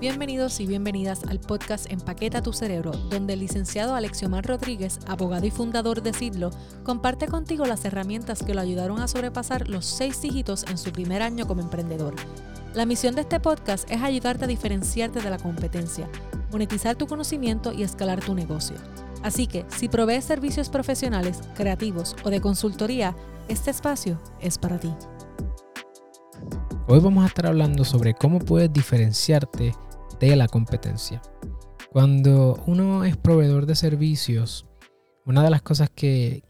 Bienvenidos y bienvenidas al podcast Empaqueta tu cerebro, donde el licenciado Alexiomar Rodríguez, abogado y fundador de Sidlo, comparte contigo las herramientas que lo ayudaron a sobrepasar los seis dígitos en su primer año como emprendedor. La misión de este podcast es ayudarte a diferenciarte de la competencia, monetizar tu conocimiento y escalar tu negocio. Así que, si provees servicios profesionales, creativos o de consultoría, este espacio es para ti. Hoy vamos a estar hablando sobre cómo puedes diferenciarte de la competencia. Cuando uno es proveedor de servicios, una de las cosas que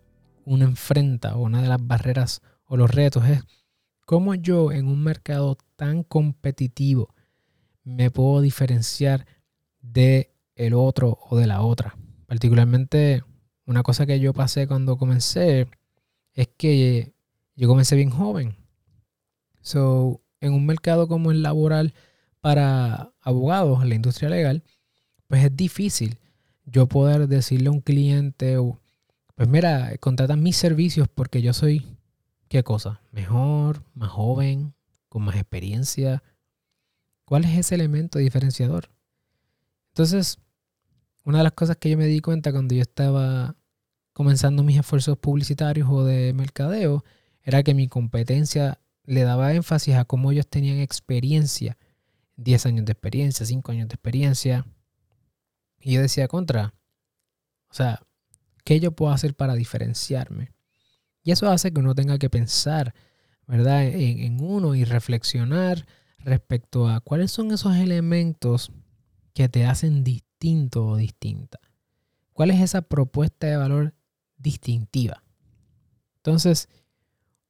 uno enfrenta o una de las barreras o los retos es cómo yo en un mercado tan competitivo me puedo diferenciar de el otro o de la otra. Particularmente una cosa que yo pasé cuando comencé es que yo comencé bien joven. So, en un mercado como el laboral, para abogados en la industria legal, pues es difícil yo poder decirle a un cliente, pues mira, contrata mis servicios porque yo soy, ¿qué cosa? Mejor, más joven, con más experiencia. ¿Cuál es ese elemento diferenciador? Entonces, una de las cosas que yo me di cuenta cuando yo estaba comenzando mis esfuerzos publicitarios o de mercadeo era que mi competencia le daba énfasis a cómo ellos tenían experiencia 10 años de experiencia, 5 años de experiencia. Y yo decía, contra, o sea, ¿qué yo puedo hacer para diferenciarme? Y eso hace que uno tenga que pensar, ¿verdad? En, en uno y reflexionar respecto a cuáles son esos elementos que te hacen distinto o distinta. ¿Cuál es esa propuesta de valor distintiva? Entonces,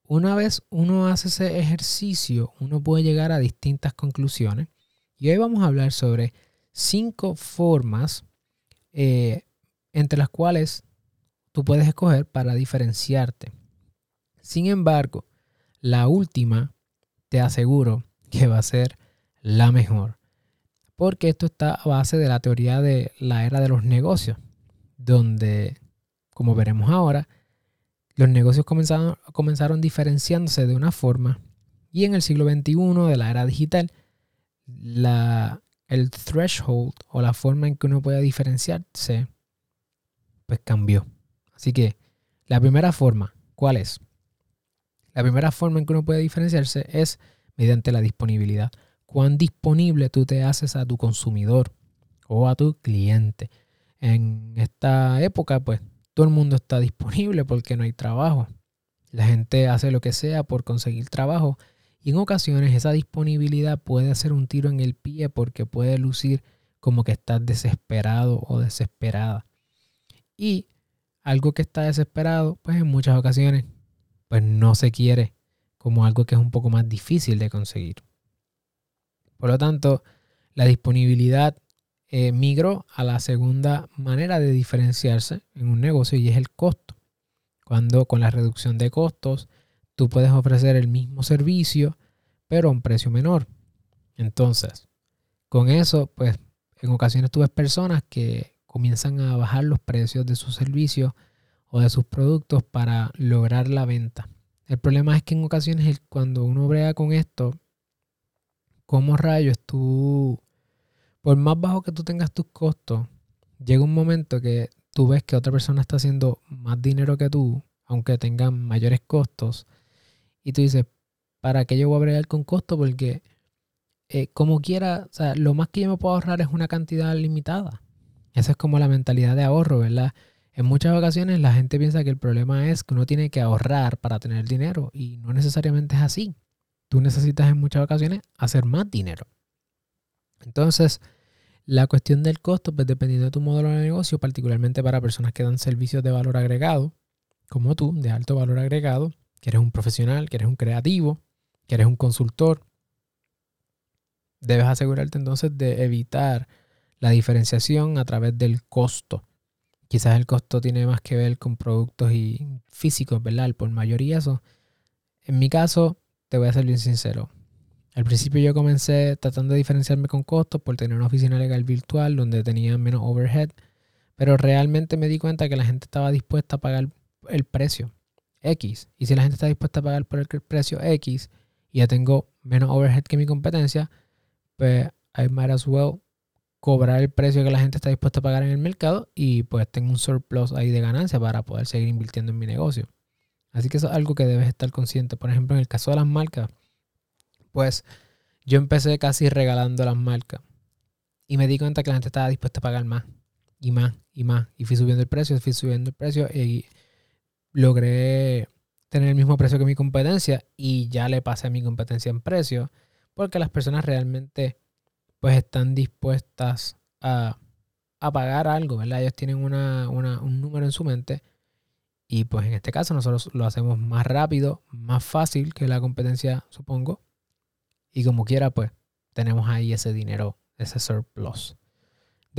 una vez uno hace ese ejercicio, uno puede llegar a distintas conclusiones y hoy vamos a hablar sobre cinco formas eh, entre las cuales tú puedes escoger para diferenciarte. Sin embargo, la última te aseguro que va a ser la mejor. Porque esto está a base de la teoría de la era de los negocios, donde, como veremos ahora, los negocios comenzaron, comenzaron diferenciándose de una forma y en el siglo XXI de la era digital la, el threshold o la forma en que uno puede diferenciarse, pues cambió. Así que la primera forma, ¿cuál es? La primera forma en que uno puede diferenciarse es mediante la disponibilidad. Cuán disponible tú te haces a tu consumidor o a tu cliente. En esta época, pues todo el mundo está disponible porque no hay trabajo. La gente hace lo que sea por conseguir trabajo y en ocasiones esa disponibilidad puede hacer un tiro en el pie porque puede lucir como que estás desesperado o desesperada. Y algo que está desesperado, pues en muchas ocasiones, pues no se quiere como algo que es un poco más difícil de conseguir. Por lo tanto, la disponibilidad eh, migró a la segunda manera de diferenciarse en un negocio y es el costo. Cuando con la reducción de costos tú puedes ofrecer el mismo servicio, pero a un precio menor. Entonces, con eso, pues en ocasiones tú ves personas que comienzan a bajar los precios de sus servicios o de sus productos para lograr la venta. El problema es que en ocasiones cuando uno brega con esto, como rayos tú, por más bajo que tú tengas tus costos, llega un momento que tú ves que otra persona está haciendo más dinero que tú, aunque tengan mayores costos, y tú dices, ¿para qué yo voy a bregar con costo? Porque eh, como quiera, o sea, lo más que yo me puedo ahorrar es una cantidad limitada. Esa es como la mentalidad de ahorro, ¿verdad? En muchas ocasiones la gente piensa que el problema es que uno tiene que ahorrar para tener dinero y no necesariamente es así. Tú necesitas en muchas ocasiones hacer más dinero. Entonces, la cuestión del costo, pues dependiendo de tu modelo de negocio, particularmente para personas que dan servicios de valor agregado, como tú, de alto valor agregado, que eres un profesional, que eres un creativo, que eres un consultor, debes asegurarte entonces de evitar la diferenciación a través del costo. Quizás el costo tiene más que ver con productos y físicos, ¿verdad? Por mayoría eso. En mi caso, te voy a ser bien sincero. Al principio yo comencé tratando de diferenciarme con costos por tener una oficina legal virtual donde tenía menos overhead, pero realmente me di cuenta que la gente estaba dispuesta a pagar el precio. X. Y si la gente está dispuesta a pagar por el precio X y ya tengo menos overhead que mi competencia, pues I might as well cobrar el precio que la gente está dispuesta a pagar en el mercado y pues tengo un surplus ahí de ganancia para poder seguir invirtiendo en mi negocio. Así que eso es algo que debes estar consciente. Por ejemplo, en el caso de las marcas, pues yo empecé casi regalando las marcas y me di cuenta que la gente estaba dispuesta a pagar más y más y más. Y fui subiendo el precio, fui subiendo el precio y logré tener el mismo precio que mi competencia y ya le pasé a mi competencia en precio porque las personas realmente pues están dispuestas a, pagar algo, ¿verdad? Ellos tienen un número en su mente y pues en este caso nosotros lo hacemos más rápido, más fácil que la competencia, supongo. Y como quiera, pues tenemos ahí ese dinero, ese surplus.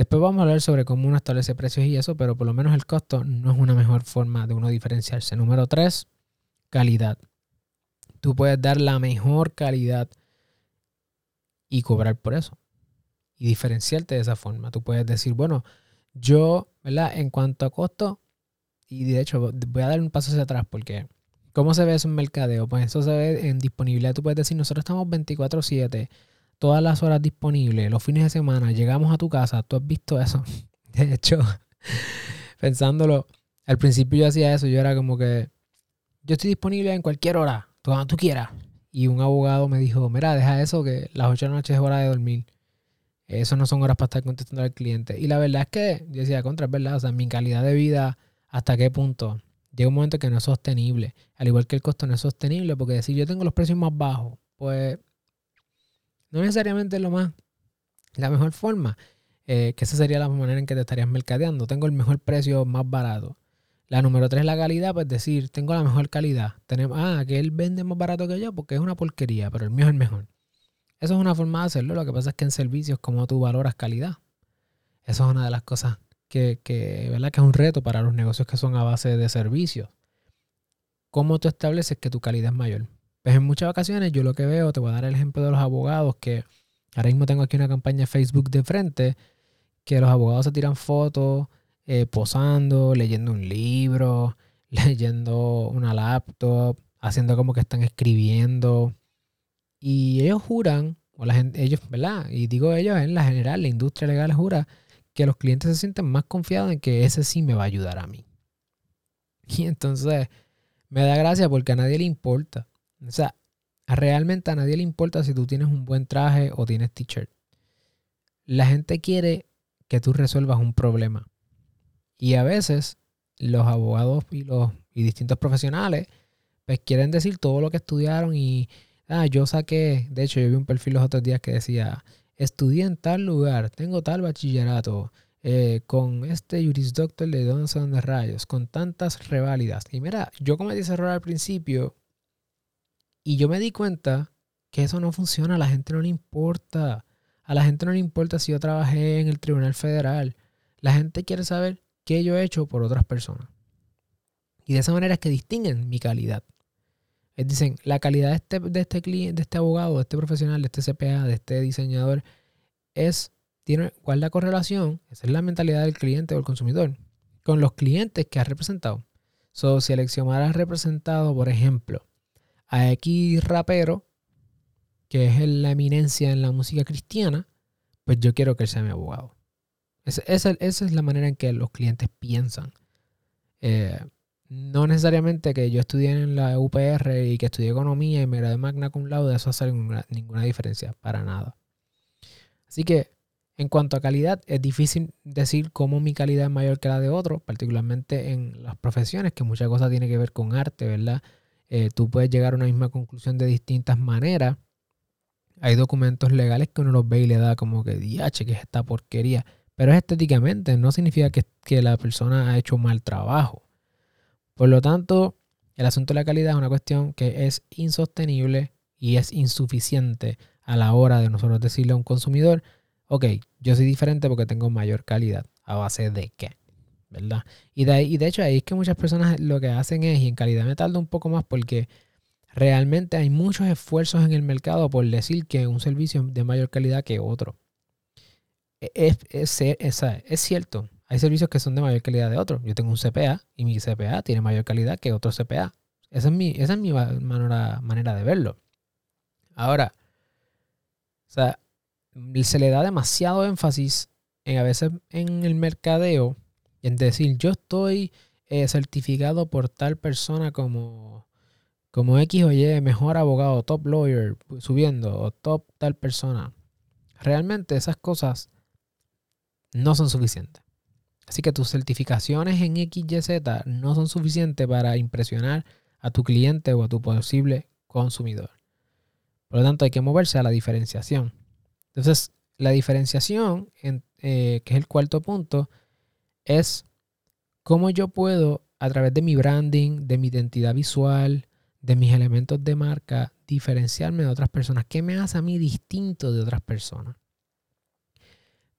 Después vamos a hablar sobre cómo uno establece precios y eso, pero por lo menos el costo no es una mejor forma de uno diferenciarse. Número tres, calidad. Tú puedes dar la mejor calidad y cobrar por eso. Y diferenciarte de esa forma. Tú puedes decir, bueno, yo, ¿verdad? En cuanto a costo, y de hecho voy a dar un paso hacia atrás porque ¿cómo se ve eso en mercadeo? Pues eso se ve en disponibilidad. Tú puedes decir, nosotros estamos 24/7, todas las horas disponibles, los fines de semana, llegamos a tu casa, tú has visto eso. De hecho, pensándolo, al principio yo hacía eso, yo era como que, yo estoy disponible en cualquier hora, cuando tú quieras. Y un abogado me dijo, mira, deja eso, que las 8 de la noche es hora de dormir. Eso no son horas para estar contestando al cliente. Y la verdad es que, yo decía, contra, es verdad, o sea, mi calidad de vida, ¿hasta qué punto? Llega un momento que no es sostenible. Al igual que el costo no es sostenible, porque decir yo tengo los precios más bajos, pues no necesariamente es lo más, la mejor forma. Eh, que esa sería la manera en que te estarías mercadeando. Tengo el mejor precio más barato. La número tres, la calidad, pues decir, tengo la mejor calidad. Tenemos, ah, que él vende más barato que yo porque es una porquería, pero el mío es el mejor. Eso es una forma de hacerlo. Lo que pasa es que en servicios, como tú valoras calidad. Eso es una de las cosas que, que, ¿verdad? que es un reto para los negocios que son a base de servicios. ¿Cómo tú estableces que tu calidad es mayor? Pues en muchas ocasiones yo lo que veo, te voy a dar el ejemplo de los abogados, que ahora mismo tengo aquí una campaña Facebook de frente, que los abogados se tiran fotos eh, posando, leyendo un libro, leyendo una laptop, haciendo como que están escribiendo. Y ellos juran, o la gente, ellos, ¿verdad? Y digo ellos en la general, la industria legal jura que los clientes se sienten más confiados en que ese sí me va a ayudar a mí. Y entonces me da gracia porque a nadie le importa. O sea, realmente a nadie le importa si tú tienes un buen traje o tienes t-shirt. La gente quiere que tú resuelvas un problema. Y a veces los abogados y los y distintos profesionales pues quieren decir todo lo que estudiaron y ah, yo saqué, de hecho yo vi un perfil los otros días que decía, estudié en tal lugar, tengo tal bachillerato, eh, con este Juris Doctor de Donson de Rayos, con tantas reválidas. Y mira, yo cometí ese error al principio y yo me di cuenta que eso no funciona, a la gente no le importa. A la gente no le importa si yo trabajé en el Tribunal Federal. La gente quiere saber que yo he hecho por otras personas. Y de esa manera es que distinguen mi calidad. Es dicen, la calidad de este, este cliente, de este abogado, de este profesional, de este CPA, de este diseñador, es, tiene, ¿cuál la correlación? Esa es la mentalidad del cliente o el consumidor con los clientes que ha representado. So, si Alexiomar ha representado, por ejemplo, a X rapero, que es la eminencia en la música cristiana, pues yo quiero que él sea mi abogado. Esa, es la manera en que los clientes piensan. Eh, no necesariamente que yo estudie en la UPR y que estudie economía y me gradué magna cum laude, eso hace ninguna, ninguna diferencia, para nada. Así que en cuanto a calidad, es difícil decir cómo mi calidad es mayor que la de otro, particularmente en las profesiones, que muchas cosas tienen que ver con arte, ¿verdad? Eh, tú puedes llegar a una misma conclusión de distintas maneras. Hay documentos legales que uno los ve y le da como que, diache, que es esta porquería. Pero es estéticamente, no significa que, la persona ha hecho mal trabajo. Por lo tanto, el asunto de la calidad es una cuestión que es insostenible y es insuficiente a la hora de nosotros decirle a un consumidor, ok, yo soy diferente porque tengo mayor calidad. ¿A base de qué? Y de, y de hecho ahí es que muchas personas lo que hacen es, y en calidad me tarda un poco más porque realmente hay muchos esfuerzos en el mercado por decir que un servicio es de mayor calidad que otro es, es, cierto. Hay servicios que son de mayor calidad de otros. Yo tengo un CPA y mi CPA tiene mayor calidad que otro CPA. Esa es mi, esa es mi manera, manera de verlo. Ahora, se le da demasiado énfasis en, a veces en el mercadeo, en decir, yo estoy eh, certificado por tal persona como, como X o Y, mejor abogado, top lawyer, subiendo, o top tal persona. Realmente esas cosas no son suficientes. Así que tus certificaciones en XYZ no son suficientes para impresionar a tu cliente o a tu posible consumidor. Por lo tanto, hay que moverse a la diferenciación. Entonces, la diferenciación, eh, que es el cuarto punto, es cómo yo puedo, a través de mi branding, de mi identidad visual, de mis elementos de marca, diferenciarme de otras personas. ¿Qué me hace a mí distinto de otras personas?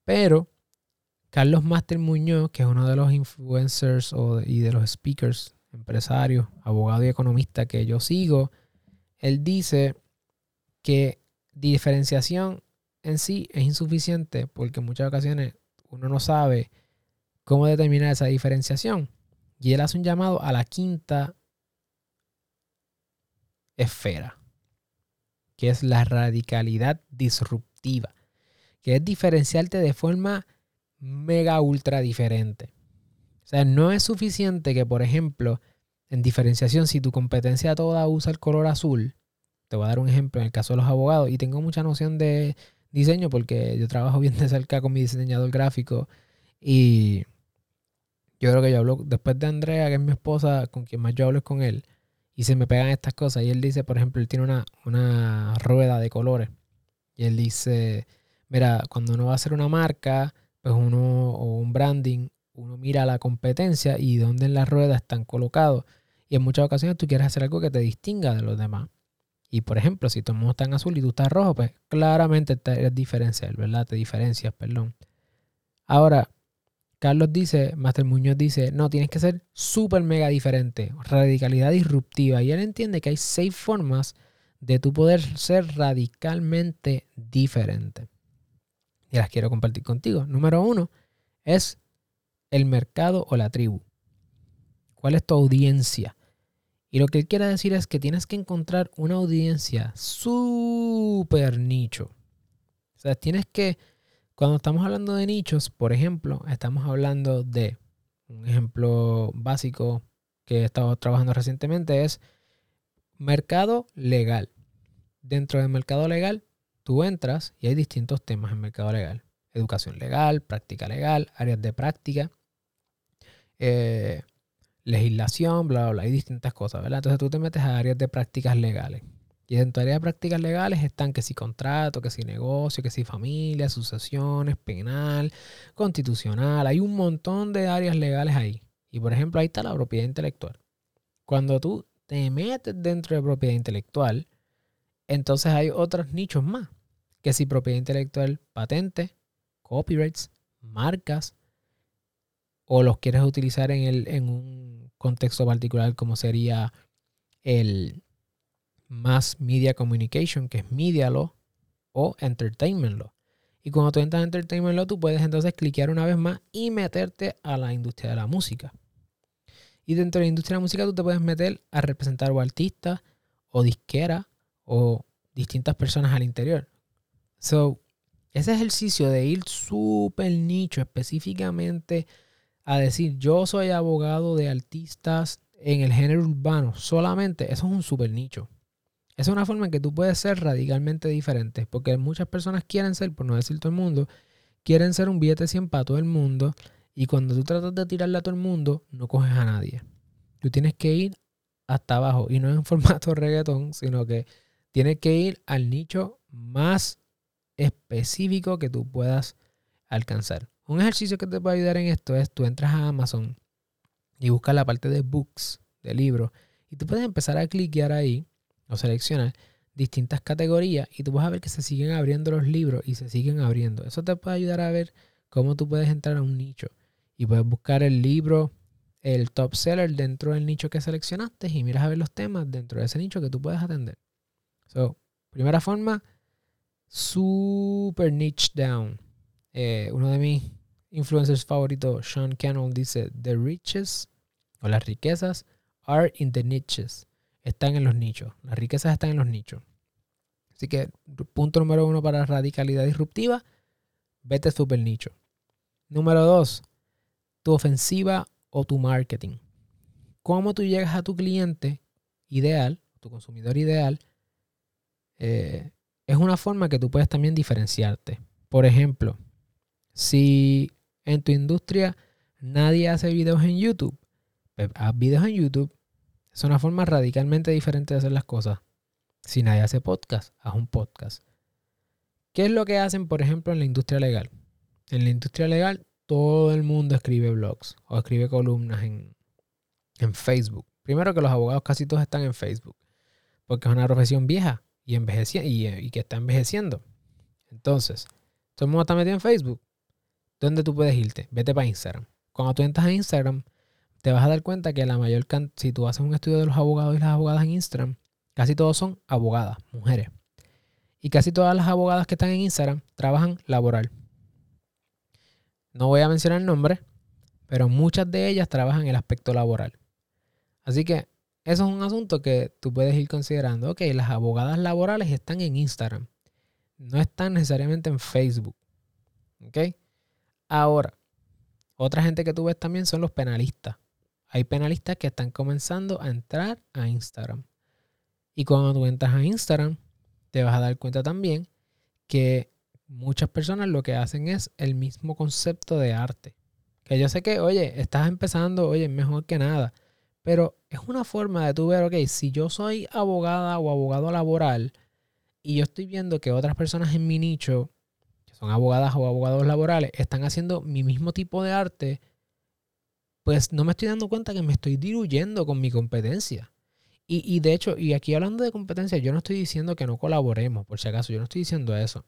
Pero Carlos Master Muñoz, que es uno de los influencers y de los speakers, empresarios, abogado y economista que yo sigo, él dice que diferenciación en sí es insuficiente porque en muchas ocasiones uno no sabe cómo determinar esa diferenciación. Y él hace un llamado a la quinta esfera, que es la radicalidad disruptiva, que es diferenciarte de forma mega ultra diferente. O sea, no es suficiente que, por ejemplo, en diferenciación, si tu competencia toda usa el color azul, te voy a dar un ejemplo en el caso de los abogados, y tengo mucha noción de diseño porque yo trabajo bien de cerca con mi diseñador gráfico y yo creo que yo hablo, después de Andrea, que es mi esposa, con quien más yo hablo es con él, y se me pegan estas cosas. Y él dice, por ejemplo, él tiene una, una rueda de colores. Y él dice, mira, cuando uno va a hacer una marca, pues uno, o un branding, uno mira la competencia y dónde en las ruedas están colocados. Y en muchas ocasiones tú quieres hacer algo que te distinga de los demás. Y por ejemplo, si todo el está en azul y tú estás rojo, pues claramente te diferencias, ¿verdad? Te diferencias, perdón. Ahora, Carlos dice, Master Muñoz dice, no, tienes que ser súper mega diferente, radicalidad disruptiva. Y él entiende que hay seis formas de tu poder ser radicalmente diferente. Y las quiero compartir contigo. Número uno es el mercado o la tribu. ¿Cuál es tu audiencia? Y lo que él quiere decir es que tienes que encontrar una audiencia súper nicho. O sea, tienes que, cuando estamos hablando de nichos, por ejemplo, estamos hablando de, un ejemplo básico que he estado trabajando recientemente es mercado legal. Dentro del mercado legal, tú entras y hay distintos temas en mercado legal. Educación legal, práctica legal, áreas de práctica. Eh, legislación, bla, bla, bla, hay distintas cosas, ¿verdad? Entonces tú te metes a áreas de prácticas legales. Y en tu área de prácticas legales están que si contrato, que si negocio, que si familia, sucesiones, penal, constitucional. Hay un montón de áreas legales ahí. Y por ejemplo, ahí está la propiedad intelectual. Cuando tú te metes dentro de propiedad intelectual, entonces hay otros nichos más. Que si propiedad intelectual, patente, copyrights, marcas, o los quieres utilizar en, el, en un contexto particular como sería el Mass Media Communication, que es Media Law, o Entertainment Law. Y cuando tú entras en Entertainment Law, tú puedes entonces cliquear una vez más y meterte a la industria de la música. Y dentro de la industria de la música tú te puedes meter a representar o artistas o disquera o distintas personas al interior. So, ese ejercicio de ir súper nicho específicamente a decir yo soy abogado de artistas en el género urbano solamente, eso es un super nicho. Es una forma en que tú puedes ser radicalmente diferente, porque muchas personas quieren ser, por no decir todo el mundo, quieren ser un billete 100 para todo el mundo, y cuando tú tratas de tirarle a todo el mundo, no coges a nadie. Tú tienes que ir hasta abajo, y no en formato reggaetón, sino que tienes que ir al nicho más específico que tú puedas alcanzar. Un ejercicio que te puede ayudar en esto es tú entras a Amazon y buscas la parte de books, de libros, y tú puedes empezar a cliquear ahí o seleccionar distintas categorías y tú vas a ver que se siguen abriendo los libros y se siguen abriendo. Eso te puede ayudar a ver cómo tú puedes entrar a un nicho y puedes buscar el libro, el top seller dentro del nicho que seleccionaste y miras a ver los temas dentro de ese nicho que tú puedes atender. So, primera forma, super niche down. Eh, uno de mis influencers favoritos, Sean Cannell, dice, The riches o las riquezas are in the niches. Están en los nichos. Las riquezas están en los nichos. Así que punto número uno para radicalidad disruptiva, vete super nicho. Número dos, tu ofensiva o tu marketing. ¿Cómo tú llegas a tu cliente ideal, tu consumidor ideal? Eh, es una forma que tú puedes también diferenciarte. Por ejemplo, si en tu industria nadie hace videos en YouTube, pues haz videos en YouTube. Es una forma radicalmente diferente de hacer las cosas. Si nadie hace podcast, haz un podcast. ¿Qué es lo que hacen, por ejemplo, en la industria legal? En la industria legal, todo el mundo escribe blogs o escribe columnas en, Facebook. Primero que los abogados casi todos están en Facebook, porque es una profesión vieja y, y, y que está envejeciendo. Entonces, todo el mundo está metido en Facebook. ¿Dónde tú puedes irte? Vete para Instagram. Cuando tú entras a Instagram, te vas a dar cuenta que la mayor cantidad, si tú haces un estudio de los abogados y las abogadas en Instagram, casi todos son abogadas, mujeres. Y casi todas las abogadas que están en Instagram trabajan laboral. No voy a mencionar nombres, pero muchas de ellas trabajan el aspecto laboral. Así que eso es un asunto que tú puedes ir considerando. Ok, las abogadas laborales están en Instagram. No están necesariamente en Facebook. ¿Ok? Ahora, otra gente que tú ves también son los penalistas. Hay penalistas que están comenzando a entrar a Instagram. Y cuando tú entras a Instagram, te vas a dar cuenta también que muchas personas lo que hacen es el mismo concepto de arte. Que yo sé que, oye, estás empezando, oye, mejor que nada. Pero es una forma de tú ver, ok, si yo soy abogada o abogado laboral y yo estoy viendo que otras personas en mi nicho son abogadas o abogados laborales, están haciendo mi mismo tipo de arte, pues no me estoy dando cuenta que me estoy diluyendo con mi competencia. Y, y, de hecho, y aquí hablando de competencia, yo no estoy diciendo que no colaboremos, por si acaso, yo no estoy diciendo eso.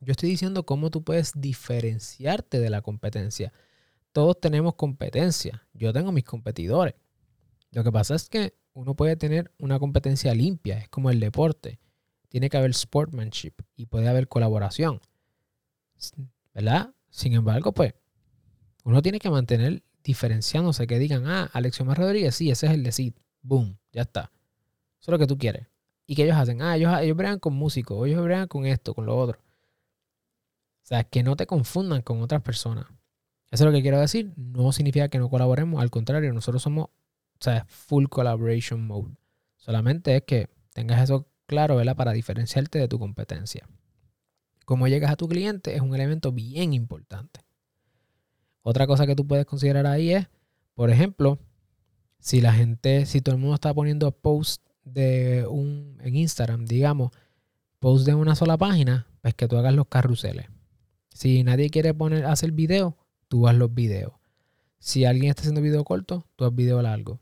Yo estoy diciendo cómo tú puedes diferenciarte de la competencia. Todos tenemos competencia. Yo tengo mis competidores. Lo que pasa es que uno puede tener una competencia limpia, es como el deporte. Tiene que haber sportsmanship y puede haber colaboración. ¿verdad? Sin embargo, pues, uno tiene que mantener diferenciándose, que digan, ah, Alexiomar Rodríguez, sí, ese es el de Sid. Boom, ya está. Eso es lo que tú quieres. ¿Y que ellos hacen? Ah, ellos, ellos bregan con músicos, ellos bregan con esto, con lo otro. O sea, que no te confundan con otras personas. Eso es lo que quiero decir. No significa que no colaboremos. Al contrario, nosotros somos, o sea, full collaboration mode. Solamente es que tengas eso claro, ¿verdad? Para diferenciarte de tu competencia cómo llegas a tu cliente es un elemento bien importante. Otra cosa que tú puedes considerar ahí es, por ejemplo, si la gente, si todo el mundo está poniendo post de un, en Instagram, digamos, post de una sola página, pues que tú hagas los carruseles. Si nadie quiere poner, hacer video, tú haz los videos. Si alguien está haciendo video corto, tú haz video largo.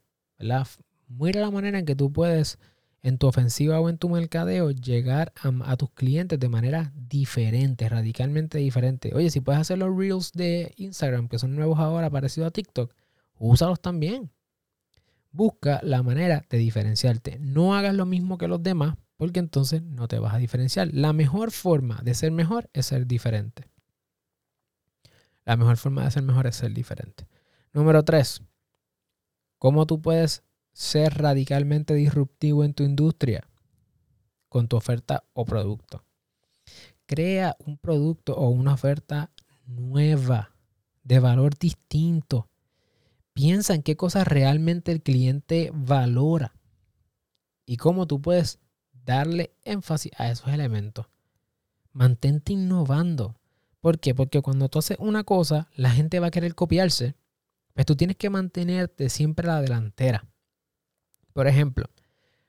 Mira la manera en que tú puedes en tu ofensiva o en tu mercadeo llegar a, tus clientes de manera diferente, radicalmente diferente. Oye, si puedes hacer los reels de Instagram, que son nuevos ahora, parecidos a TikTok, úsalos también. Busca la manera de diferenciarte. No hagas lo mismo que los demás, porque entonces no te vas a diferenciar. La mejor forma de ser mejor es ser diferente. La mejor forma de ser mejor es ser diferente. Número tres, ¿cómo tú puedes ser radicalmente disruptivo en tu industria con tu oferta o producto. Crea un producto o una oferta nueva, de valor distinto. Piensa en qué cosas realmente el cliente valora y cómo tú puedes darle énfasis a esos elementos. Mantente innovando. ¿Por qué? Porque cuando tú haces una cosa, la gente va a querer copiarse, pues tú tienes que mantenerte siempre a la delantera. Por ejemplo,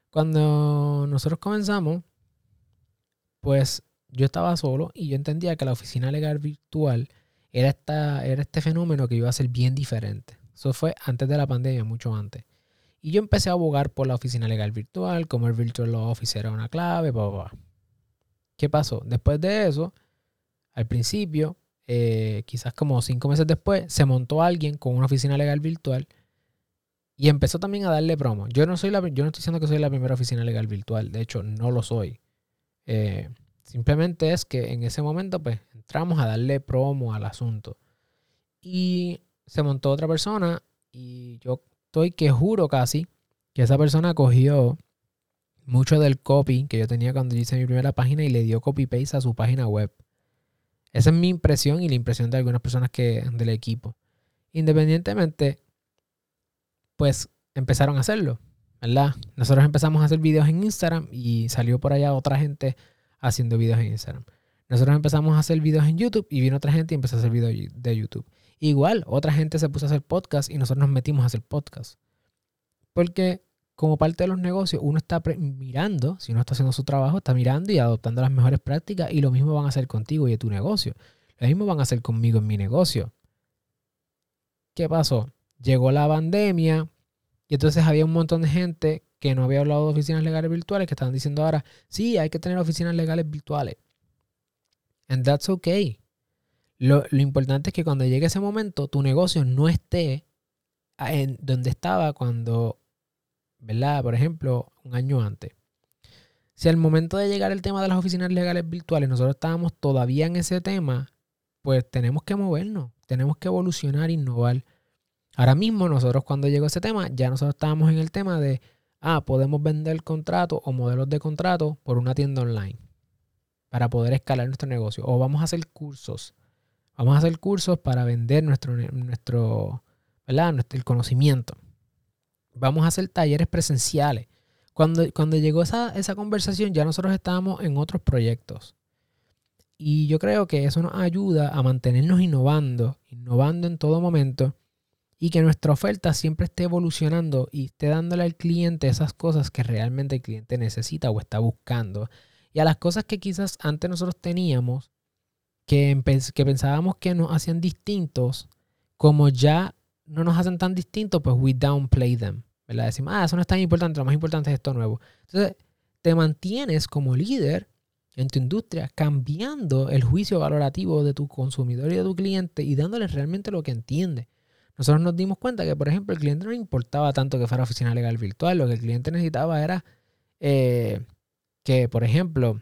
cuando nosotros comenzamos, pues yo estaba solo y yo entendía que la oficina legal virtual era, esta, era este fenómeno que iba a ser bien diferente. Eso fue antes de la pandemia, mucho antes. Y yo empecé a abogar por la oficina legal virtual, como el Virtual Office era una clave, bla, ¿Qué pasó? Después de eso, al principio, eh, quizás como cinco meses después, se montó alguien con una oficina legal virtual y empezó también a darle promo. Yo no soy la, yo no estoy diciendo que soy la primera oficina legal virtual. De hecho, no lo soy. Eh, simplemente es que en ese momento, pues, entramos a darle promo al asunto. Y se montó otra persona. Y yo estoy que juro casi que esa persona cogió mucho del copy que yo tenía cuando hice mi primera página y le dio copy-paste a su página web. Esa es mi impresión y la impresión de algunas personas que, del equipo. Independientemente, pues empezaron a hacerlo, ¿verdad? Nosotros empezamos a hacer videos en Instagram y salió por allá otra gente haciendo videos en Instagram. Nosotros empezamos a hacer videos en YouTube y vino otra gente y empezó a hacer videos de YouTube. Igual, otra gente se puso a hacer podcast y nosotros nos metimos a hacer podcast. Porque como parte de los negocios, uno está mirando, si uno está haciendo su trabajo, está mirando y adoptando las mejores prácticas y lo mismo van a hacer contigo y de tu negocio. Lo mismo van a hacer conmigo en mi negocio. ¿Qué pasó? Llegó la pandemia y entonces había un montón de gente que no había hablado de oficinas legales virtuales que estaban diciendo ahora, sí, hay que tener oficinas legales virtuales. And that's okay. Lo, lo, importante es que cuando llegue ese momento, tu negocio no esté en donde estaba cuando, ¿verdad? Por ejemplo, un año antes. Si al momento de llegar el tema de las oficinas legales virtuales, nosotros estábamos todavía en ese tema, pues tenemos que movernos, tenemos que evolucionar, innovar. Ahora mismo nosotros cuando llegó ese tema, ya nosotros estábamos en el tema de, ah, podemos vender contratos o modelos de contrato por una tienda online para poder escalar nuestro negocio. O vamos a hacer cursos. Vamos a hacer cursos para vender nuestro, nuestro, ¿verdad? el conocimiento. Vamos a hacer talleres presenciales. Cuando, cuando llegó esa, esa conversación, ya nosotros estábamos en otros proyectos. Y yo creo que eso nos ayuda a mantenernos innovando, innovando en todo momento y que nuestra oferta siempre esté evolucionando y esté dándole al cliente esas cosas que realmente el cliente necesita o está buscando. Y a las cosas que quizás antes nosotros teníamos, que, que pensábamos que nos hacían distintos, como ya no nos hacen tan distintos, pues we downplay them. ¿verdad? Decimos, ah, eso no es tan importante, lo más importante es esto nuevo. Entonces, te mantienes como líder en tu industria cambiando el juicio valorativo de tu consumidor y de tu cliente y dándole realmente lo que entiende. Nosotros nos dimos cuenta que, por ejemplo, el cliente no importaba tanto que fuera oficina legal virtual, lo que el cliente necesitaba era eh, que, por ejemplo,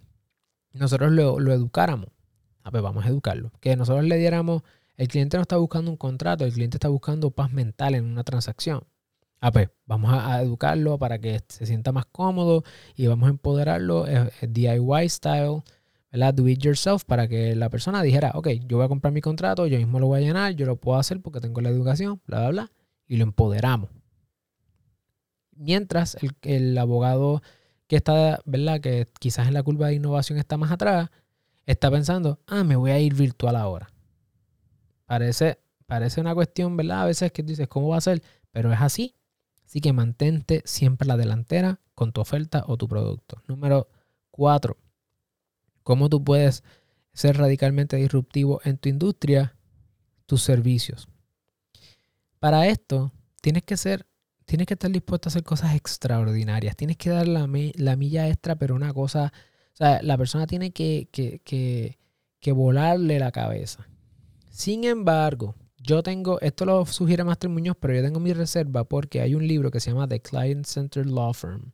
nosotros lo, educáramos. A ver, vamos a educarlo. Que nosotros le diéramos, el cliente no está buscando un contrato, el cliente está buscando paz mental en una transacción. A ver, vamos a, educarlo para que se sienta más cómodo y vamos a empoderarlo, DIY style, Do it yourself para que la persona dijera, ok, yo voy a comprar mi contrato, yo mismo lo voy a llenar, yo lo puedo hacer porque tengo la educación, bla, bla, bla, y lo empoderamos. Mientras el, abogado que está, ¿verdad? Que quizás en la curva de innovación está más atrás, está pensando, ah, me voy a ir virtual ahora. Parece, parece una cuestión, ¿verdad? A veces que dices, ¿cómo va a ser? Pero es así. Así que mantente siempre la delantera con tu oferta o tu producto. Número cuatro, cómo tú puedes ser radicalmente disruptivo en tu industria, tus servicios. Para esto, tienes que ser, tienes que estar dispuesto a hacer cosas extraordinarias. Tienes que dar la, milla extra, pero una cosa, o sea, la persona tiene que, que, volarle la cabeza. Sin embargo, yo tengo, esto lo sugiere Master Muñoz, pero yo tengo mi reserva porque hay un libro que se llama The Client Centered Law Firm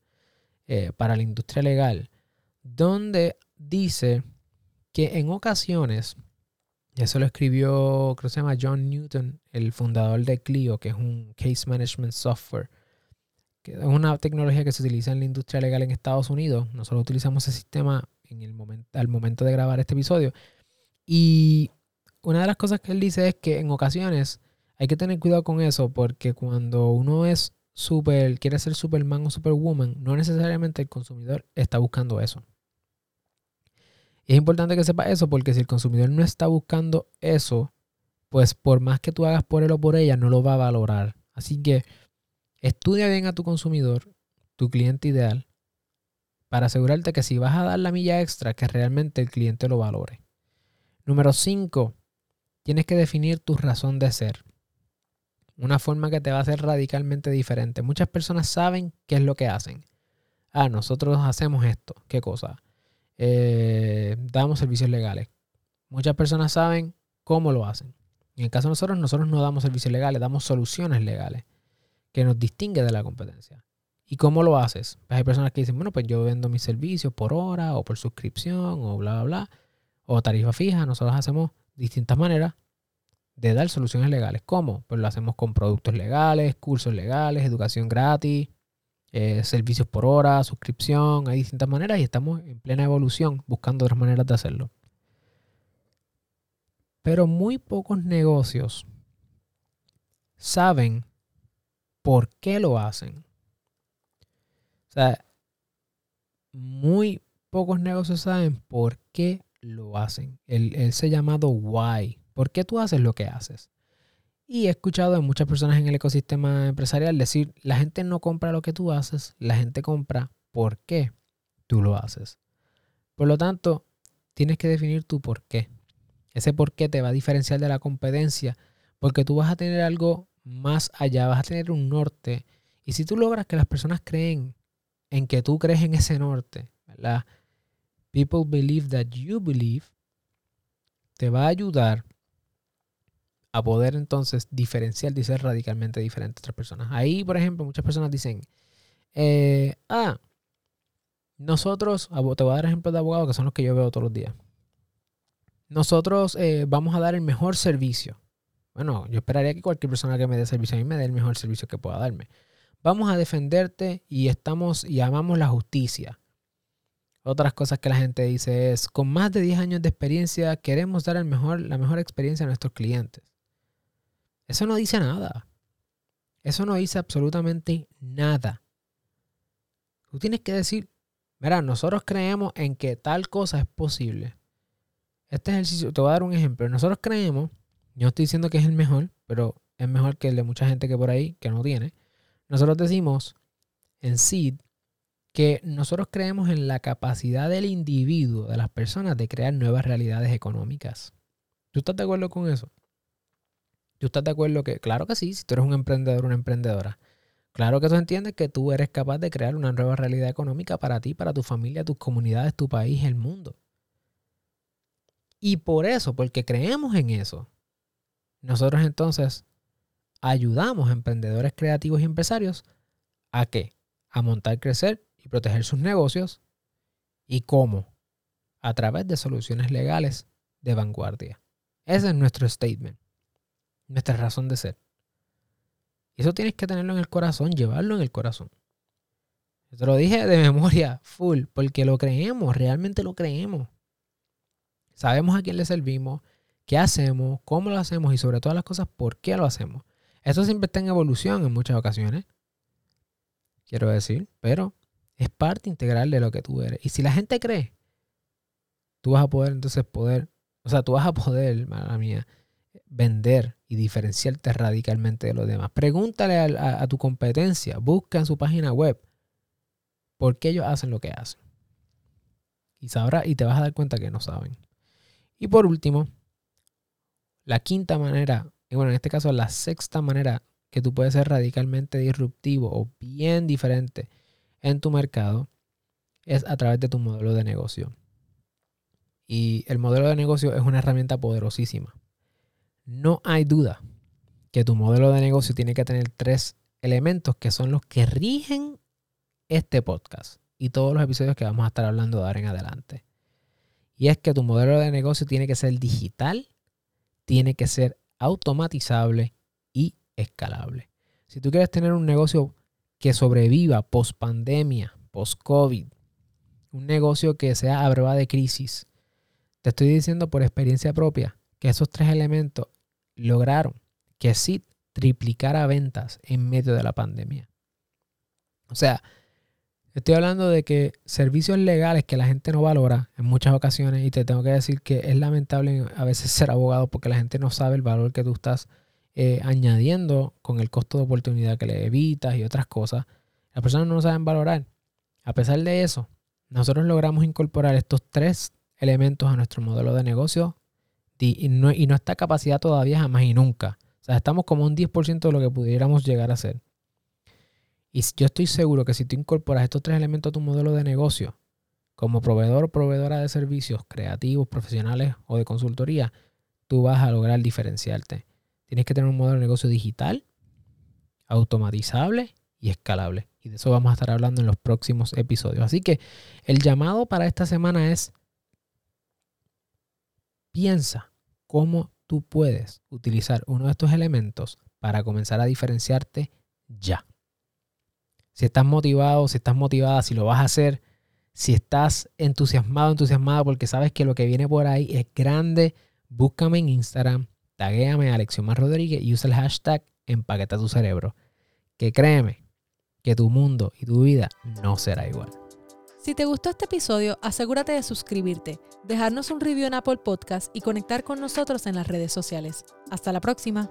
eh, para la industria legal, donde dice que en ocasiones, eso lo escribió, creo que se llama John Newton, el fundador de Clio, que es un case management software, que es una tecnología que se utiliza en la industria legal en Estados Unidos. Nosotros utilizamos ese sistema en el momento, al momento de grabar este episodio. Y una de las cosas que él dice es que en ocasiones hay que tener cuidado con eso porque cuando uno es super, quiere ser Superman o Superwoman, no necesariamente el consumidor está buscando eso es importante que sepas eso porque si el consumidor no está buscando eso, pues por más que tú hagas por él o por ella, no lo va a valorar. Así que estudia bien a tu consumidor, tu cliente ideal, para asegurarte que si vas a dar la milla extra, que realmente el cliente lo valore. Número 5. Tienes que definir tu razón de ser. Una forma que te va a hacer radicalmente diferente. Muchas personas saben qué es lo que hacen. Ah, nosotros hacemos esto. ¿Qué cosa? Eh, damos servicios legales. Muchas personas saben cómo lo hacen. En el caso de nosotros, nosotros no damos servicios legales, damos soluciones legales que nos distingue de la competencia. ¿Y cómo lo haces? Pues hay personas que dicen, bueno, pues yo vendo mis servicios por hora o por suscripción o bla, bla, bla, o tarifa fija. Nosotros hacemos distintas maneras de dar soluciones legales. ¿Cómo? Pues lo hacemos con productos legales, cursos legales, educación gratis, eh, servicios por hora, suscripción, hay distintas maneras y estamos en plena evolución buscando otras maneras de hacerlo. Pero muy pocos negocios saben por qué lo hacen. O sea, muy pocos negocios saben por qué lo hacen. El, ese llamado why. ¿Por qué tú haces lo que haces? Y he escuchado a muchas personas en el ecosistema empresarial decir, la gente no compra lo que tú haces, la gente compra por qué tú lo haces. Por lo tanto, tienes que definir tu por qué. Ese por qué te va a diferenciar de la competencia, porque tú vas a tener algo más allá, vas a tener un norte. Y si tú logras que las personas creen en que tú crees en ese norte, ¿verdad? People believe that you believe, te va a ayudar a poder entonces diferenciar y ser radicalmente diferente a otras personas. Ahí, por ejemplo, muchas personas dicen, eh, ah, nosotros, te voy a dar ejemplos de abogados que son los que yo veo todos los días. Nosotros eh, vamos a dar el mejor servicio. Bueno, yo esperaría que cualquier persona que me dé servicio a mí me dé el mejor servicio que pueda darme. Vamos a defenderte y estamos y amamos la justicia. Otras cosas que la gente dice es, con más de 10 años de experiencia, queremos dar el mejor, la mejor experiencia a nuestros clientes. Eso no dice nada. Eso no dice absolutamente nada. Tú tienes que decir, mira, nosotros creemos en que tal cosa es posible. Este ejercicio, te voy a dar un ejemplo. Nosotros creemos yo estoy diciendo que es el mejor, pero es mejor que el de mucha gente que por ahí que no tiene. Nosotros decimos en SEED que nosotros creemos en la capacidad del individuo, de las personas, de crear nuevas realidades económicas. ¿Tú estás de acuerdo con eso? ¿Tú estás de acuerdo que, claro que sí, si tú eres un emprendedor, una emprendedora, claro que tú entiendes que tú eres capaz de crear una nueva realidad económica para ti, para tu familia, tus comunidades, tu país, el mundo. Y por eso, porque creemos en eso, nosotros entonces ayudamos a emprendedores creativos y empresarios a qué? A montar, crecer y proteger sus negocios. ¿Y cómo? A través de soluciones legales de vanguardia. Ese es nuestro statement, nuestra razón de ser. Y eso tienes que tenerlo en el corazón, llevarlo en el corazón. Te lo dije de memoria, full, porque lo creemos, realmente lo creemos. Sabemos a quién le servimos, qué hacemos, cómo lo hacemos y sobre todas las cosas, por qué lo hacemos. Eso siempre está en evolución en muchas ocasiones, quiero decir, pero es parte integral de lo que tú eres. Y si la gente cree, tú vas a poder entonces poder, o sea, tú vas a poder, mala mía, vender y diferenciarte radicalmente de los demás. Pregúntale a, tu competencia, busca en su página web por qué ellos hacen lo que hacen. Y sabrá, y te vas a dar cuenta que no saben. Y por último, la quinta manera, y bueno, en este caso la sexta manera que tú puedes ser radicalmente disruptivo o bien diferente en tu mercado es a través de tu modelo de negocio. Y el modelo de negocio es una herramienta poderosísima. No hay duda que tu modelo de negocio tiene que tener tres elementos que son los que rigen este podcast y todos los episodios que vamos a estar hablando de ahora en adelante. Y es que tu modelo de negocio tiene que ser digital, tiene que ser automatizable y escalable. Si tú quieres tener un negocio que sobreviva post pandemia, post COVID, un negocio que sea a prueba de crisis, te estoy diciendo por experiencia propia que esos tres elementos lograron que sí triplicara ventas en medio de la pandemia. O sea, Estoy hablando de que servicios legales que la gente no valora en muchas ocasiones y te tengo que decir que es lamentable a veces ser abogado porque la gente no sabe el valor que tú estás eh, añadiendo con el costo de oportunidad que le evitas y otras cosas. Las personas no saben valorar. A pesar de eso, nosotros logramos incorporar estos tres elementos a nuestro modelo de negocio y, no, y nuestra capacidad todavía jamás y nunca. O sea, estamos como un 10% de lo que pudiéramos llegar a ser. Y yo estoy seguro que si tú incorporas estos tres elementos a tu modelo de negocio, como proveedor o proveedora de servicios creativos, profesionales o de consultoría, tú vas a lograr diferenciarte. Tienes que tener un modelo de negocio digital, automatizable y escalable. Y de eso vamos a estar hablando en los próximos episodios. Así que el llamado para esta semana es, piensa cómo tú puedes utilizar uno de estos elementos para comenzar a diferenciarte ya. si estás motivado, si estás motivada, si lo vas a hacer, si estás entusiasmado, entusiasmada porque sabes que lo que viene por ahí es grande, búscame en Instagram, taguéame a Alexiomar Rodríguez y usa el hashtag empaqueta tu cerebro. Que créeme que tu mundo y tu vida no será igual. Si te gustó este episodio, asegúrate de suscribirte, dejarnos un review en Apple Podcast y conectar con nosotros en las redes sociales. Hasta la próxima.